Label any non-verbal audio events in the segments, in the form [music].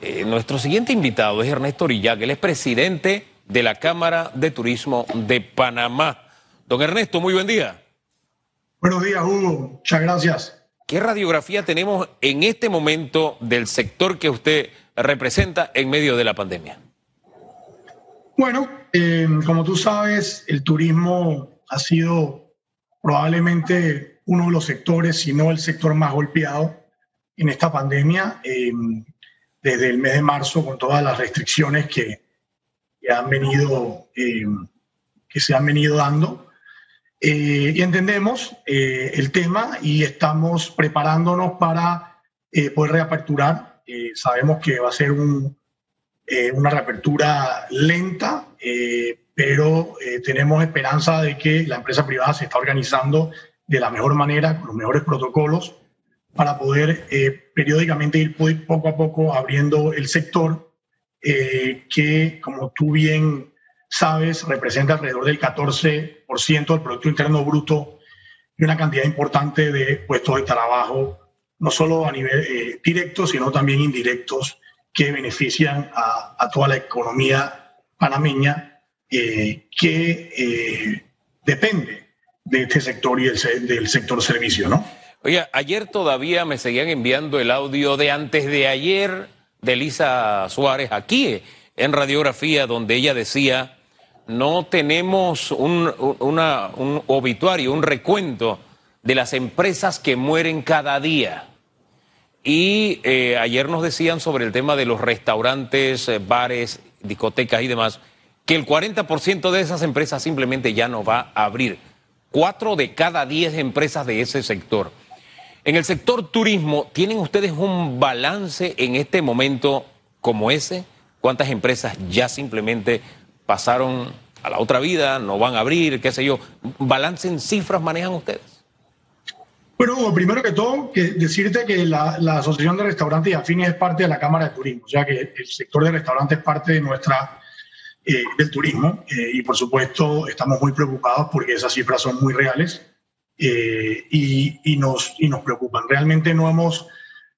Eh, nuestro siguiente invitado es Ernesto Orillac, él es presidente de la Cámara de Turismo de Panamá. Don Ernesto, muy buen día. Buenos días, Hugo. Muchas gracias. ¿Qué radiografía tenemos en este momento del sector que usted representa en medio de la pandemia? Bueno, eh, como tú sabes, el turismo ha sido probablemente uno de los sectores, si no el sector más golpeado en esta pandemia, eh, desde el mes de marzo, con todas las restricciones que, han venido, eh, que se han venido dando. Eh, y entendemos eh, el tema y estamos preparándonos para eh, poder reaperturar. sabemos que va a ser un, una reapertura lenta, pero tenemos esperanza de que la empresa privada se está organizando de la mejor manera, con los mejores protocolos, para poder periódicamente ir poco a poco abriendo el sector que, como tú bien sabes, representa alrededor del 14% del Producto Interno Bruto y una cantidad importante de puestos de trabajo, no solo a nivel eh, directo, sino también indirectos, que benefician a, toda la economía panameña eh, que eh, depende de este sector y del, sector servicio, ¿no? Oye, ayer todavía me seguían enviando el audio de antes de ayer de Elisa Suárez aquí en radiografía, donde ella decía no tenemos un, obituario, un recuento de las empresas que mueren cada día. Y eh, ayer nos decían sobre el tema de los restaurantes, eh, bares, discotecas y demás, que el 40% de esas empresas simplemente ya no va a abrir. Cuatro de cada diez empresas de ese sector. En el sector turismo, ¿tienen ustedes un balance en este momento como ese? ¿Cuántas empresas ya simplemente pasaron a la otra vida, no van a abrir, qué sé yo. ¿Balance en cifras manejan ustedes? Bueno, primero que todo, decirte que la, Asociación de Restaurantes y Afines es parte de la Cámara de Turismo, o sea que el sector de restaurantes es parte de nuestra, eh, del turismo eh, y por supuesto estamos muy preocupados porque esas cifras son muy reales eh, y, y, nos, y nos preocupan. Realmente no hemos,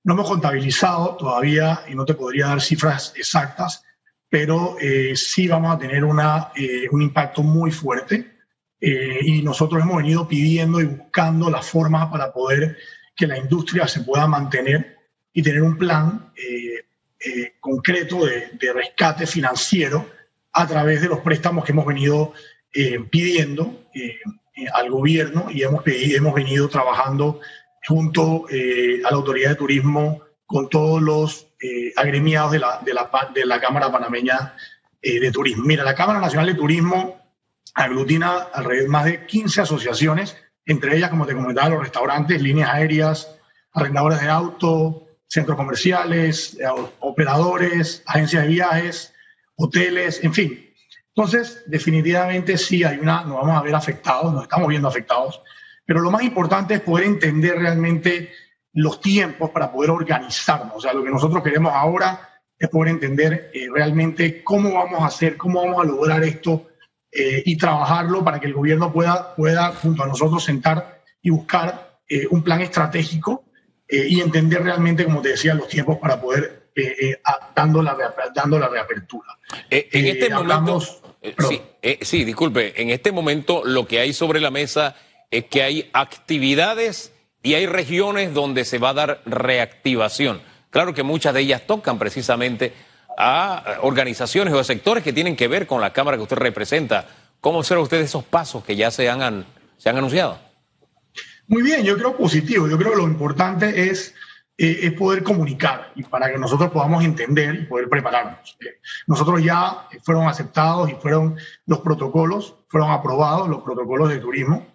no hemos contabilizado todavía y no te podría dar cifras exactas, pero eh, sí vamos a tener una, eh, un impacto muy fuerte eh, y nosotros hemos venido pidiendo y buscando las formas para poder que la industria se pueda mantener y tener un plan concreto de, de, rescate financiero a través de los préstamos que hemos venido pidiendo al gobierno y hemos, hemos venido trabajando junto a la Autoridad de Turismo con todos los eh, agremiados de la, de, la, de la Cámara Panameña eh, de Turismo. Mira, la Cámara Nacional de Turismo aglutina alrededor más de 15 asociaciones, entre ellas, como te comentaba, los restaurantes, líneas aéreas, arrendadores de auto, centros comerciales, eh, operadores, agencias de viajes, hoteles, en fin. Entonces, definitivamente sí hay una, nos vamos a ver afectados, nos estamos viendo afectados, pero lo más importante es poder entender realmente los tiempos para poder organizarnos. O sea, lo que nosotros queremos ahora es poder entender eh, realmente cómo vamos a hacer, cómo vamos a lograr esto eh, y trabajarlo para que el gobierno pueda, pueda junto a nosotros sentar y buscar eh, un plan estratégico y entender realmente, como te decía, los tiempos para poder dando, la, dando la reapertura. en este momento, sí, sí, disculpe, en este momento lo que hay sobre la mesa es que hay actividades y hay regiones donde se va a dar reactivación. Claro que muchas de ellas tocan precisamente a organizaciones o a sectores que tienen que ver con la Cámara que usted representa. ¿Cómo observa usted esos pasos que ya se han, se han anunciado? Muy bien, yo creo positivo. Yo creo que lo importante es, eh, es poder comunicar y para que nosotros podamos entender y poder prepararnos. Eh, nosotros ya fueron aceptados y fueron los protocolos, fueron aprobados los protocolos de turismo.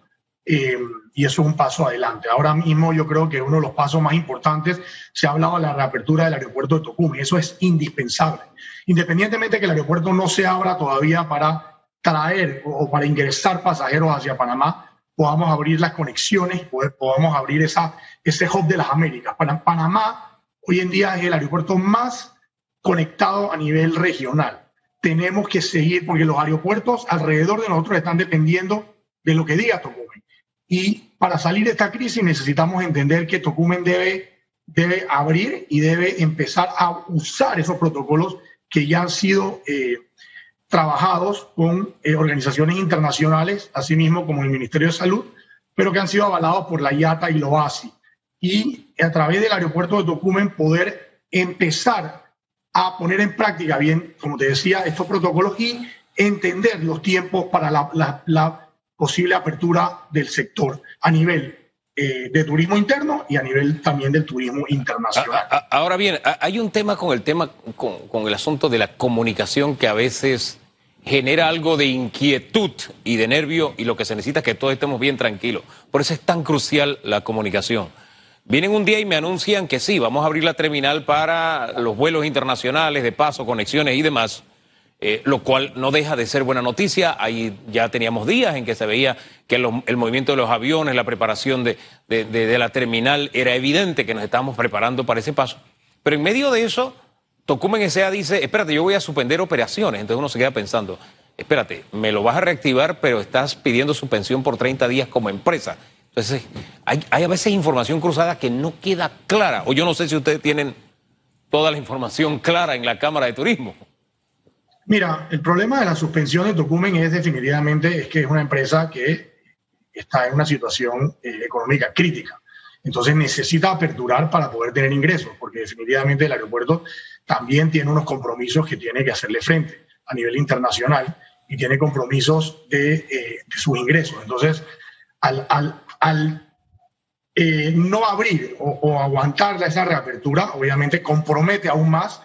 Eh, y eso es un paso adelante. Ahora mismo yo creo que uno de los pasos más importantes, se ha hablado de la reapertura del aeropuerto de Tocumen, eso es indispensable. Independientemente de que el aeropuerto no se abra todavía para traer o para ingresar pasajeros hacia Panamá, podamos abrir las conexiones, podamos abrir esa, ese hub de las Américas. Para Panamá hoy en día es el aeropuerto más conectado a nivel regional. Tenemos que seguir porque los aeropuertos alrededor de nosotros están dependiendo de lo que diga Tocumen. Y para salir de esta crisis necesitamos entender que Tocumen debe debe abrir y debe empezar a usar esos protocolos que ya han sido eh, trabajados con eh, organizaciones internacionales, asimismo como el Ministerio de Salud, pero que han sido avalados por la IATA y la OASI. Y a través del aeropuerto de Tocumen poder empezar a poner en práctica bien, como te decía, estos protocolos y entender los tiempos para la, posible apertura del sector a nivel eh, de turismo interno y a nivel también del turismo internacional. Ahora bien, hay un tema con el tema, con, con el asunto de la comunicación que a veces genera algo de inquietud y de nervio y lo que se necesita es que todos estemos bien tranquilos. Por eso es tan crucial la comunicación. Vienen un día y me anuncian que sí, vamos a abrir la terminal para los vuelos internacionales, de paso, conexiones y demás, eh, lo cual no deja de ser buena noticia. Ahí ya teníamos días en que se veía que el movimiento de los aviones, la preparación de, de la terminal, era evidente que nos estábamos preparando para ese paso. Pero en medio de eso, Tocumen S.A. dice, espérate, yo voy a suspender operaciones. Entonces uno se queda pensando, espérate, me lo vas a reactivar, pero estás pidiendo suspensión por 30 días como empresa. Entonces, hay, a veces información cruzada que no queda clara. O yo no sé si ustedes tienen toda la información clara en la Cámara de Turismo. Mira, el problema de la suspensión de Tocumen es definitivamente es que es una empresa que está en una situación eh, económica crítica. Entonces necesita aperturar para poder tener ingresos, porque definitivamente el aeropuerto también tiene unos compromisos que tiene que hacerle frente a nivel internacional y tiene compromisos de, eh, sus ingresos. Entonces, al, al eh, no abrir o, aguantar esa reapertura, obviamente compromete aún más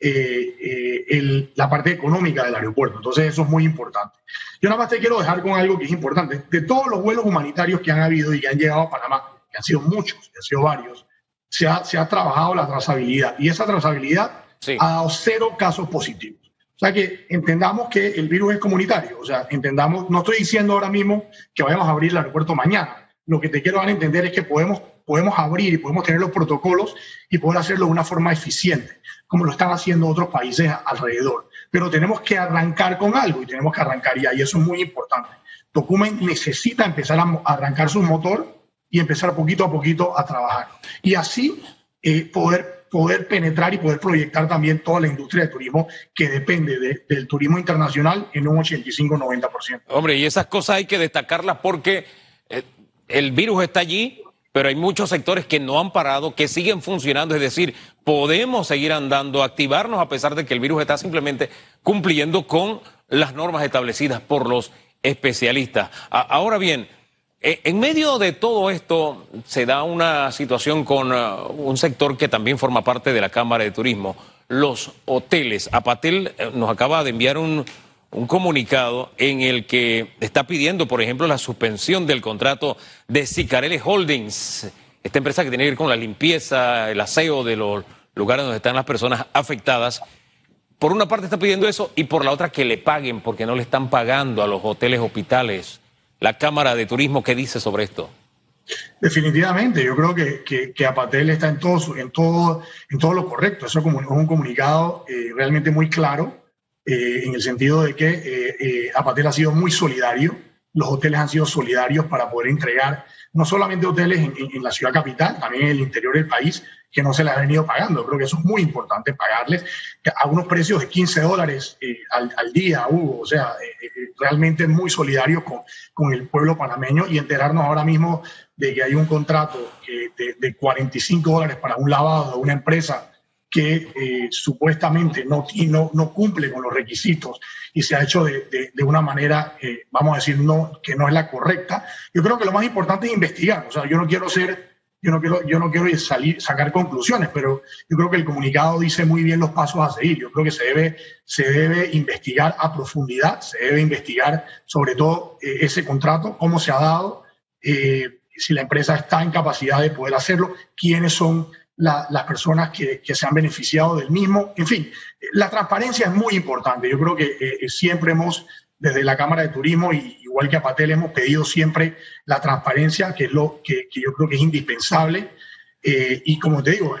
eh, eh, la parte económica del aeropuerto. Entonces eso es muy importante. Yo nada más te quiero dejar con algo que es importante. De todos los vuelos humanitarios que han habido y que han llegado a Panamá, que han sido muchos, que han sido varios, se ha, se ha trabajado la trazabilidad y esa trazabilidad ha dado cero casos positivos. O sea que entendamos que el virus es comunitario. O sea, entendamos, no estoy diciendo ahora mismo que vayamos a abrir el aeropuerto mañana lo que te quiero dar a entender es que podemos, podemos abrir y podemos tener los protocolos y poder hacerlo de una forma eficiente, como lo están haciendo otros países alrededor. Pero tenemos que arrancar con algo y tenemos que arrancar ya, y eso es muy importante. Tocumen necesita empezar a arrancar su motor y empezar poquito a poquito a trabajar. Y así eh, poder, poder penetrar y poder proyectar también toda la industria de turismo que depende del turismo internacional en un 85-90%. Hombre, y esas cosas hay que destacarlas porque eh, el virus está allí, pero hay muchos sectores que no han parado, que siguen funcionando, es decir, podemos seguir andando, activarnos a pesar de que el virus está simplemente cumpliendo con las normas establecidas por los especialistas. Ahora bien, en medio de todo esto se da una situación con uh, un sector que también forma parte de la Cámara de Turismo, los hoteles. Apatel eh, nos acaba de enviar un, un comunicado en el que está pidiendo, por ejemplo, la suspensión del contrato de Sicarelli Holdings, esta empresa que tiene que ver con la limpieza, el aseo de los lugares donde están las personas afectadas. Por una parte está pidiendo eso y por la otra que le paguen porque no le están pagando a los hoteles, hospitales. La Cámara de Turismo, ¿qué dice sobre esto? Definitivamente, yo creo que, que, Apatel está en todo, en, todo, en todo lo correcto. Eso es un comunicado eh, realmente muy claro eh, en el sentido de que eh, eh, Apatel ha sido muy solidario, los hoteles han sido solidarios para poder entregar no solamente hoteles en, la ciudad capital, también en el interior del país, que no se les ha venido pagando. Creo que eso es muy importante, pagarles a unos precios de 15 dólares al, día, Hugo. O sea, realmente muy solidarios con, con, el pueblo panameño y enterarnos ahora mismo de que hay un contrato de, de 45 dólares para un lavado de una empresa que eh, supuestamente no, no, no, cumple con los requisitos y se ha hecho de, de, una manera, eh, vamos a decir, no, que no es la correcta. Yo creo que lo más importante es investigar. O sea, yo no quiero ser, yo no quiero, yo no quiero salir, sacar conclusiones, pero yo creo que el comunicado dice muy bien los pasos a seguir. Yo creo que se debe, se debe investigar a profundidad, se debe investigar sobre todo eh, ese contrato, cómo se ha dado, si la empresa está en capacidad de poder hacerlo, quiénes son las personas que, se han beneficiado del mismo. En fin, la transparencia es muy importante. Yo creo que eh, eh, siempre hemos, desde la Cámara de Turismo, y, igual que a Patel, hemos pedido siempre la transparencia, que es lo que, yo creo que es indispensable. Eh, y como te digo,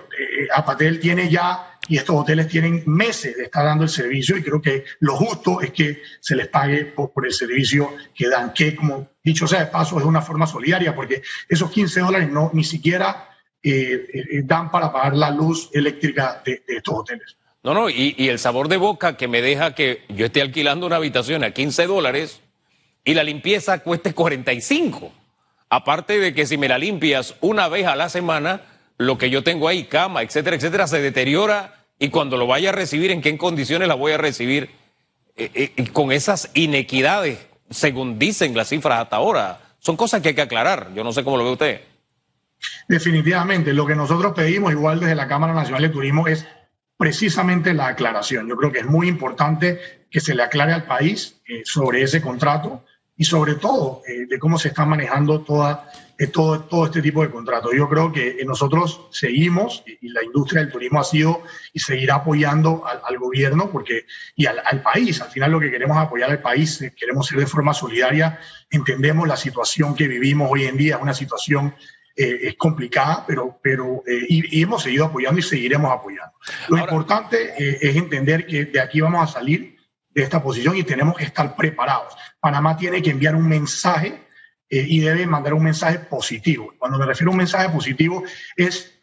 a Patel tiene ya, y estos hoteles tienen meses de estar dando el servicio, y creo que lo justo es que se les pague por, por el servicio que dan, que como dicho sea de paso, es una forma solidaria, porque esos 15 dólares no, ni siquiera dan para pagar la luz eléctrica de, estos hoteles. No, no, y, el sabor de boca que me deja que yo esté alquilando una habitación a 15 dólares y la limpieza cueste 45. Aparte de que si me la limpias una vez a la semana, lo que yo tengo ahí, cama, etcétera, etcétera, se deteriora y cuando lo vaya a recibir, ¿en qué condiciones la voy a recibir? Eh, eh, con esas inequidades, según dicen las cifras hasta ahora, son cosas que hay que aclarar. Yo no sé cómo lo ve usted. Definitivamente, lo que nosotros pedimos, igual desde la Cámara Nacional de Turismo, es precisamente la aclaración. Yo creo que es muy importante que se le aclare al país eh, sobre ese contrato y sobre todo eh, de cómo se está manejando toda, eh, todo, este tipo de contratos. Yo creo que eh, nosotros seguimos y la industria del turismo ha sido y seguirá apoyando al, gobierno porque, y al, país. Al final lo que queremos apoyar al país, queremos ser de forma solidaria. Entendemos la situación que vivimos hoy en día, es una situación es complicada, pero, pero y, hemos seguido apoyando y seguiremos apoyando. Lo importante es entender que de aquí vamos a salir de esta posición y tenemos que estar preparados. Panamá tiene que enviar un mensaje eh, y debe mandar un mensaje positivo. Cuando me refiero a un mensaje positivo es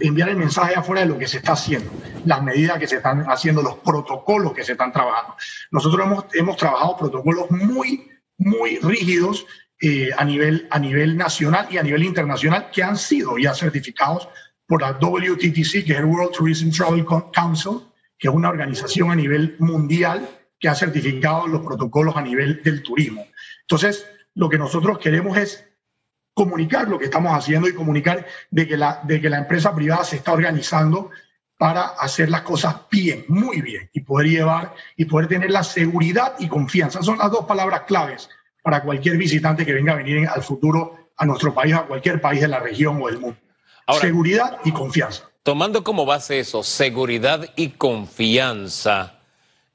enviar el mensaje afuera de lo que se está haciendo, las medidas que se están haciendo, los protocolos que se están trabajando. Nosotros hemos, hemos trabajado protocolos muy, muy rígidos eh, a, nivel, a nivel nacional y a nivel internacional que han sido ya certificados por la WTTC, que es World Tourism Travel Council, que es una organización a nivel mundial que ha certificado los protocolos a nivel del turismo. Entonces, lo que nosotros queremos es comunicar lo que estamos haciendo y comunicar de que la, de que la empresa privada se está organizando para hacer las cosas bien, muy bien, y poder llevar y poder tener la seguridad y confianza. Son las dos palabras claves para cualquier visitante que venga a venir al futuro a nuestro país, a cualquier país de la región o del mundo. seguridad y confianza. Tomando como base eso, seguridad y confianza,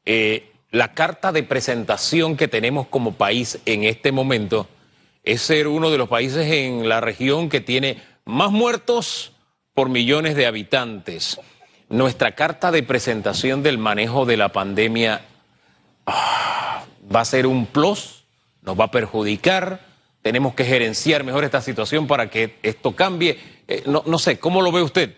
eh, la carta de presentación que tenemos como país en este momento es ser uno de los países en la región que tiene más muertos por millones de habitantes. Nuestra carta de presentación del manejo de la pandemia ah, va a ser un plus, nos va a perjudicar, tenemos que gerenciar mejor esta situación para que esto cambie. Eh, no, sé, ¿cómo lo ve usted?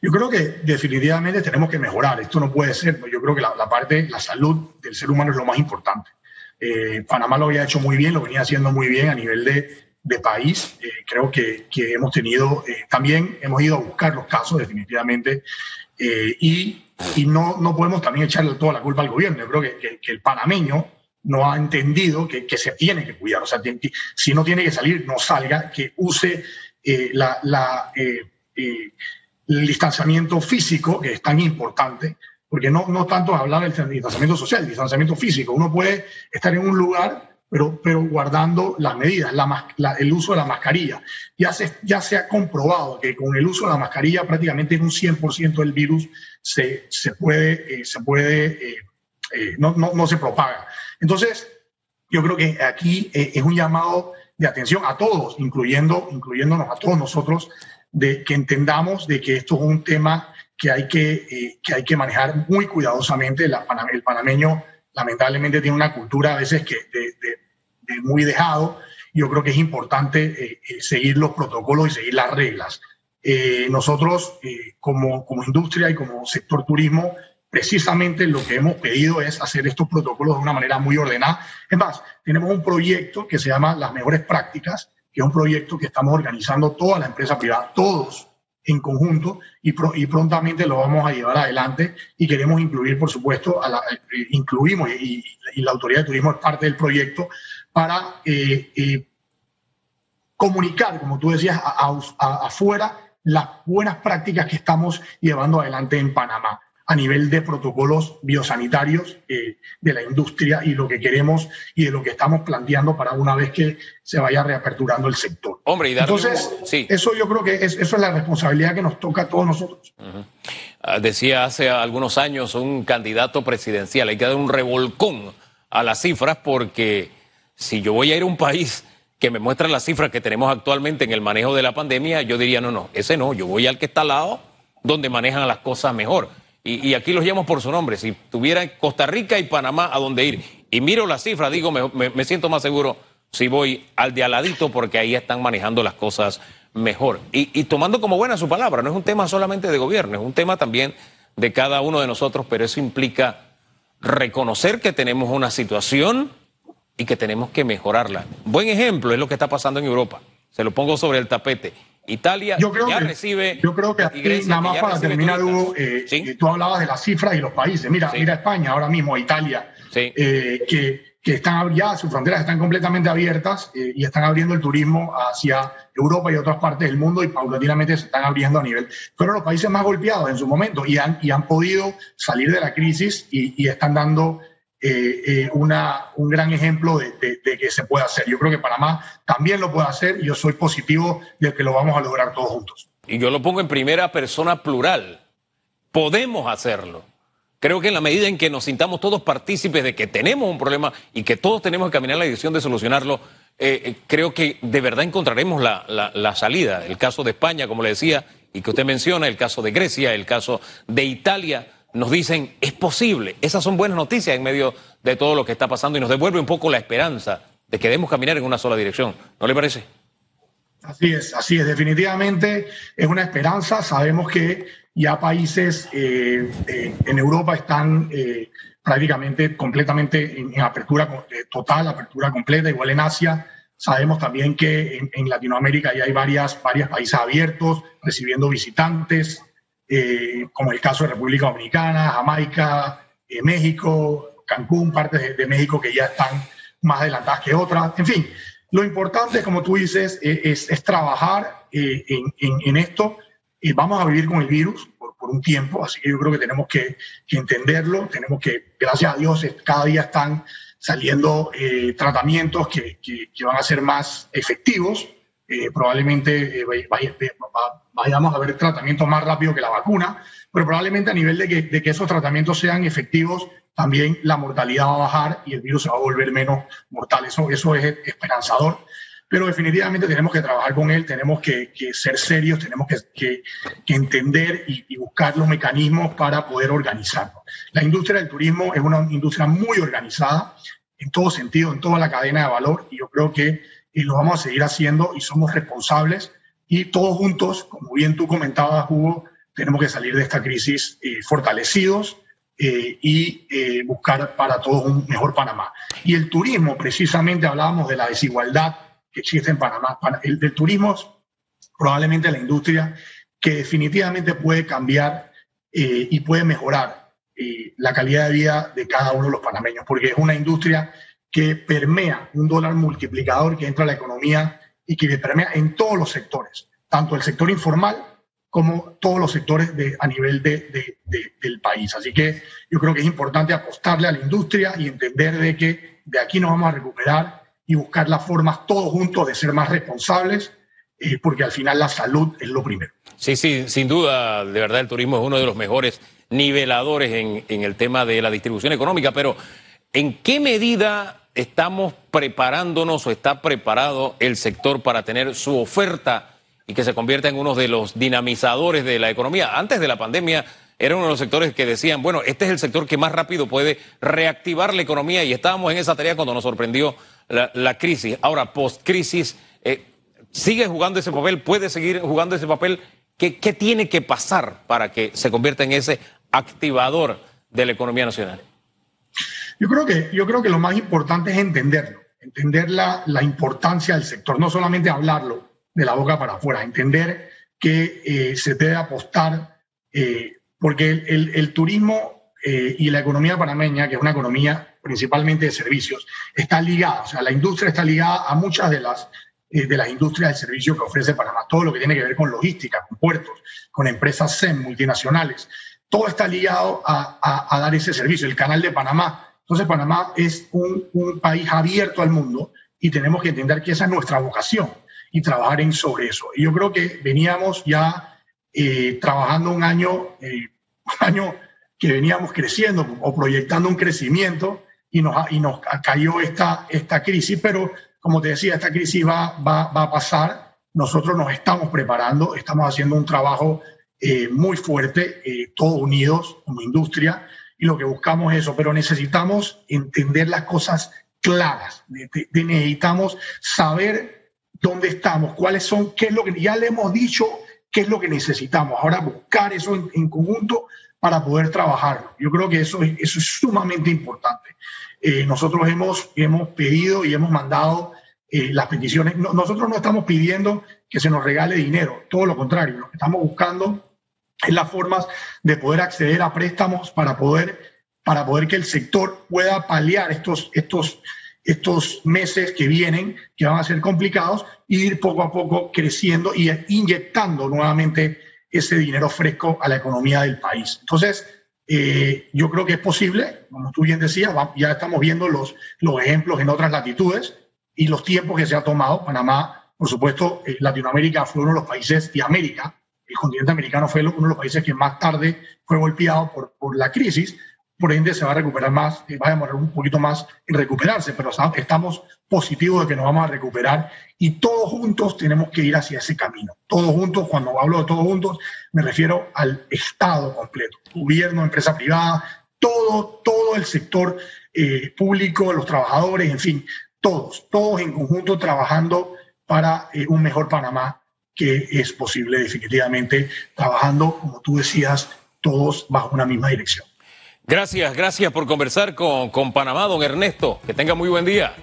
Yo creo que definitivamente tenemos que mejorar. Esto no puede ser. Yo creo que la, parte, la salud del ser humano es lo más importante. Eh, Panamá lo había hecho muy bien, lo venía haciendo muy bien a nivel de, país. Eh, creo que, hemos tenido, también hemos ido a buscar los casos definitivamente y, y, no, no podemos también echarle toda la culpa al gobierno. Yo creo que, el panameño no ha entendido que, se tiene que cuidar. O sea, si no tiene que salir, no salga, que use la... la el distanciamiento físico, que es tan importante, porque no, no tanto hablar del distanciamiento social, el distanciamiento físico. Uno puede estar en un lugar, pero, pero guardando las medidas, la, el uso de la mascarilla. Ya se, ya se ha comprobado que con el uso de la mascarilla prácticamente en un 100% del virus se, se puede, eh, se puede eh, eh, no, no, no, se propaga. Entonces, yo creo que aquí es un llamado de atención a todos, incluyendo, incluyéndonos a todos nosotros, de que entendamos de que esto es un tema que hay que, eh, que, hay que manejar muy cuidadosamente. el panameño lamentablemente tiene una cultura a veces que de, muy dejado. Yo creo que es importante eh, eh, seguir los protocolos y seguir las reglas. nosotros, como, como industria y como sector turismo, precisamente lo que hemos pedido es hacer estos protocolos de una manera muy ordenada. Es más, tenemos un proyecto que se llama Las Mejores Prácticas, que es un proyecto que estamos organizando toda la empresa privada, todos en conjunto, y, y prontamente lo vamos a llevar adelante y queremos incluir, por supuesto, a la, eh, incluimos y, la Autoridad de Turismo es parte del proyecto para eh, eh, comunicar, como tú decías, afuera las buenas prácticas que estamos llevando adelante en Panamá a nivel de protocolos biosanitarios eh, de la industria y lo que queremos y de lo que estamos planteando para una vez que se vaya reaperturando el sector. Hombre, y Entonces, eso yo creo que es, eso es la responsabilidad que nos toca a todos nosotros. Ah, decía hace algunos años un candidato presidencial, hay que dar un revolcón a las cifras porque si yo voy a ir a un país que me muestra las cifras que tenemos actualmente en el manejo de la pandemia, yo diría, no, no, ese no, yo voy al que está al lado donde manejan las cosas mejor y, aquí los llamo por su nombre, si tuviera Costa Rica y Panamá a dónde ir, y miro las cifras, digo, me, siento más seguro si voy al de aladito porque ahí están manejando las cosas mejor. Y, tomando como buena su palabra, no es un tema solamente de gobierno, es un tema también de cada uno de nosotros, pero eso implica reconocer que tenemos una situación y que tenemos que mejorarla. Buen ejemplo es lo que está pasando en Europa. Se lo pongo sobre el tapete. Italia yo creo ya que, recibe. Yo creo que nada más para terminar, Hugo, eh, eh, tú hablabas de las cifras y los países. Mira, mira España ahora mismo, Italia, eh, que, que, están ya sus fronteras están completamente abiertas y están abriendo el turismo hacia Europa y otras partes del mundo y paulatinamente se están abriendo a nivel. Fueron los países más golpeados en su momento y han, y han podido salir de la crisis y, y están dando eh, eh, una, un gran ejemplo de, que se puede hacer. Yo creo que Panamá también lo puede hacer y yo soy positivo de que lo vamos a lograr todos juntos. Y yo lo pongo en primera persona plural. Podemos hacerlo. Creo que en la medida en que nos sintamos todos partícipes de que tenemos un problema y que todos tenemos que caminar en la dirección de solucionarlo, eh, creo que de verdad encontraremos la, la salida. El caso de España, como le decía, y que usted menciona, el caso de Grecia, el caso de Italia, nos dicen, es posible. Esas son buenas noticias en medio de todo lo que está pasando y nos devuelve un poco la esperanza de que debemos caminar en una sola dirección. ¿No le parece? Así es, así es. Definitivamente es una esperanza. Sabemos que ya países eh, eh, en Europa están eh, prácticamente completamente en, apertura total, apertura completa, igual en Asia. Sabemos también que en, Latinoamérica ya hay varias, varios países abiertos, recibiendo visitantes. Eh, como el caso de República Dominicana, Jamaica, eh, México, Cancún, partes de, México que ya están más adelantadas que otras. En fin, lo importante, como tú dices, e, es, trabajar eh, en, esto. vamos a vivir con el virus por, un tiempo, así que yo creo que tenemos que, entenderlo, tenemos que, gracias a Dios, cada día están saliendo tratamientos que, que, van a ser más efectivos. Probablemente vayamos a ver tratamientos más rápido que la vacuna, pero probablemente a nivel de que, esos tratamientos sean efectivos, también la mortalidad va a bajar y el virus se va a volver menos mortal. Eso, eso es esperanzador, pero definitivamente tenemos que trabajar con él, tenemos que, ser serios, tenemos que, que entender y, y, buscar los mecanismos para poder organizarnos. La industria del turismo es una industria muy organizada en todo sentido, en toda la cadena de valor, y yo creo que lo vamos a seguir haciendo y somos responsables y todos juntos, como bien tú comentabas, Hugo, tenemos que salir de esta crisis eh, fortalecidos eh, y eh, buscar para todos un mejor Panamá. Y el turismo, precisamente hablábamos de la desigualdad que existe en Panamá. El, del turismo es probablemente la industria que definitivamente puede cambiar y puede mejorar la calidad de vida de cada uno de los panameños, porque es una industria que permea un dólar multiplicador que entra a la economía y que permea en todos los sectores, tanto el sector informal como todos los sectores de, a nivel de, del país. Así que yo creo que es importante apostarle a la industria y entender de que de aquí nos vamos a recuperar y buscar las formas todos juntos de ser más responsables, eh, porque al final la salud es lo primero. Sí, sí, sin duda, de verdad el turismo es uno de los mejores niveladores en, en el tema de la distribución económica, pero ¿en qué medida estamos preparándonos o está preparado el sector para tener su oferta y que se convierta en uno de los dinamizadores de la economía. Antes de la pandemia era uno de los sectores que decían, bueno, este es el sector que más rápido puede reactivar la economía y estábamos en esa tarea cuando nos sorprendió la, crisis. Ahora, post-crisis, eh, ¿sigue jugando ese papel? ¿Puede seguir jugando ese papel? ¿Qué, ¿Qué tiene que pasar para que se convierta en ese activador de la economía nacional? Yo creo que, yo creo que lo más importante es entenderlo, entender la, la importancia del sector, no solamente hablarlo de la boca para afuera, entender que eh, se debe apostar, eh, porque el, el, turismo eh, y la economía panameña, que es una economía principalmente de servicios, está ligada, o sea, la industria está ligada a muchas de las, de las industrias de servicio que ofrece Panamá, todo lo que tiene que ver con logística, con puertos, con empresas SEM multinacionales, todo está ligado a, a, a dar ese servicio. El canal de Panamá entonces Panamá es un, país abierto al mundo y tenemos que entender que esa es nuestra vocación y trabajar en sobre eso. Y yo creo que veníamos ya eh, trabajando un año, eh, [laughs] un año que veníamos creciendo o proyectando un crecimiento y nos, y nos cayó esta, esta crisis, pero como te decía, esta crisis va, va, va a pasar. Nosotros nos estamos preparando, estamos haciendo un trabajo eh, muy fuerte, todos unidos como industria, lo que buscamos es eso, pero necesitamos entender las cosas claras, necesitamos saber dónde estamos, cuáles son, qué es lo que ya le hemos dicho, qué es lo que necesitamos. Ahora buscar eso en, conjunto para poder trabajar. Yo creo que eso, eso es sumamente importante. Eh, nosotros hemos, hemos pedido y hemos mandado eh, las peticiones. nosotros no estamos pidiendo que se nos regale dinero, todo lo contrario, lo que estamos buscando es las formas de poder acceder a préstamos para poder, para poder que el sector pueda paliar estos, estos, estos meses que vienen, que van a ser complicados, e ir poco a poco creciendo y inyectando nuevamente ese dinero fresco a la economía del país. Entonces, eh, yo creo que es posible, como tú bien decías, ya estamos viendo los, los ejemplos en otras latitudes y los tiempos que se ha tomado. Panamá, por supuesto, eh, Latinoamérica fue uno de los países y América, el continente americano fue uno de los países que más tarde fue golpeado por, por la crisis, por ende se va a recuperar más, va a demorar un poquito más en recuperarse, pero estamos positivos de que nos vamos a recuperar y todos juntos tenemos que ir hacia ese camino. Todos juntos, cuando hablo de todos juntos, me refiero al Estado completo, gobierno, empresa privada, todo, todo el sector eh, público, los trabajadores, en fin, todos, todos en conjunto trabajando para eh, un mejor Panamá que es posible definitivamente trabajando, como tú decías, todos bajo una misma dirección. Gracias, gracias por conversar con, con Panamá, don Ernesto. Que tenga muy buen día.